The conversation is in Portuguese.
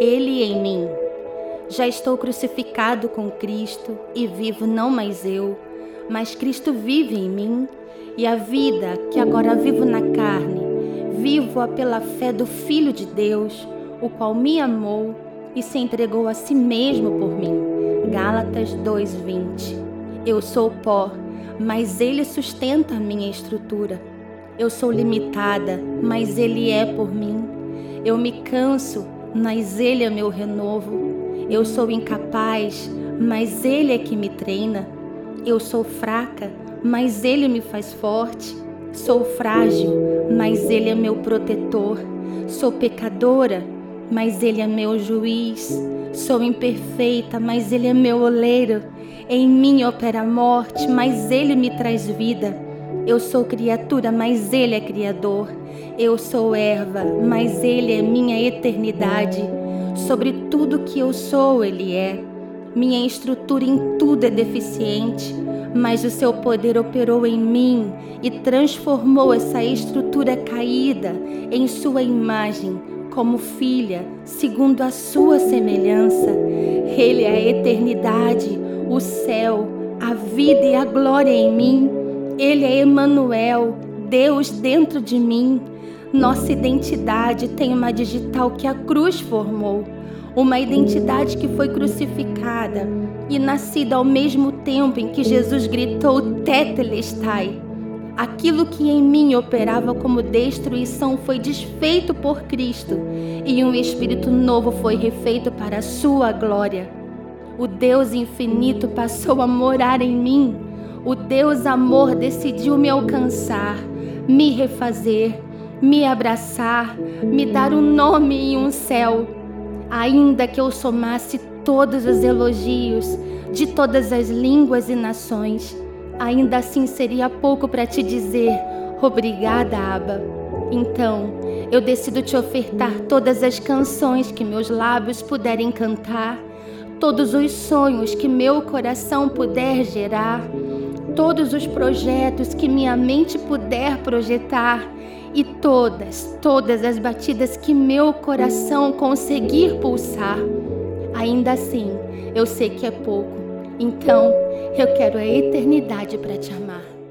Ele em mim. Já estou crucificado com Cristo e vivo não mais eu, mas Cristo vive em mim, e a vida que agora vivo na carne, vivo-a pela fé do Filho de Deus, o qual me amou e se entregou a si mesmo por mim. Gálatas 2:20. Eu sou pó, mas ele sustenta a minha estrutura. Eu sou limitada, mas ele é por mim. Eu me canso, mas ele é meu renovo. Eu sou incapaz, mas ele é que me treina. Eu sou fraca, mas ele me faz forte. Sou frágil, mas ele é meu protetor. Sou pecadora, mas ele é meu juiz. Sou imperfeita, mas ele é meu oleiro. Em mim opera a morte, mas ele me traz vida. Eu sou criatura, mas ele é criador. Eu sou erva, mas ele é minha eternidade. Sobre tudo que eu sou, ele é. Minha estrutura em tudo é deficiente, mas o seu poder operou em mim e transformou essa estrutura caída em sua imagem como filha, segundo a sua semelhança. Ele é a eternidade, o céu, a vida e a glória em mim. Ele é Emanuel, Deus dentro de mim. Nossa identidade tem uma digital que a cruz formou, uma identidade que foi crucificada e nascida ao mesmo tempo em que Jesus gritou Tetelestai. Aquilo que em mim operava como destruição foi desfeito por Cristo e um espírito novo foi refeito para a sua glória. O Deus infinito passou a morar em mim. O Deus amor decidiu me alcançar, me refazer, me abraçar, me dar um nome e um céu. Ainda que eu somasse todos os elogios de todas as línguas e nações, ainda assim seria pouco para te dizer obrigada, Aba. Então, eu decido te ofertar todas as canções que meus lábios puderem cantar, todos os sonhos que meu coração puder gerar, todos os projetos que minha mente puder projetar e todas, todas as batidas que meu coração conseguir pulsar. Ainda assim, eu sei que é pouco então, eu quero a eternidade para te amar.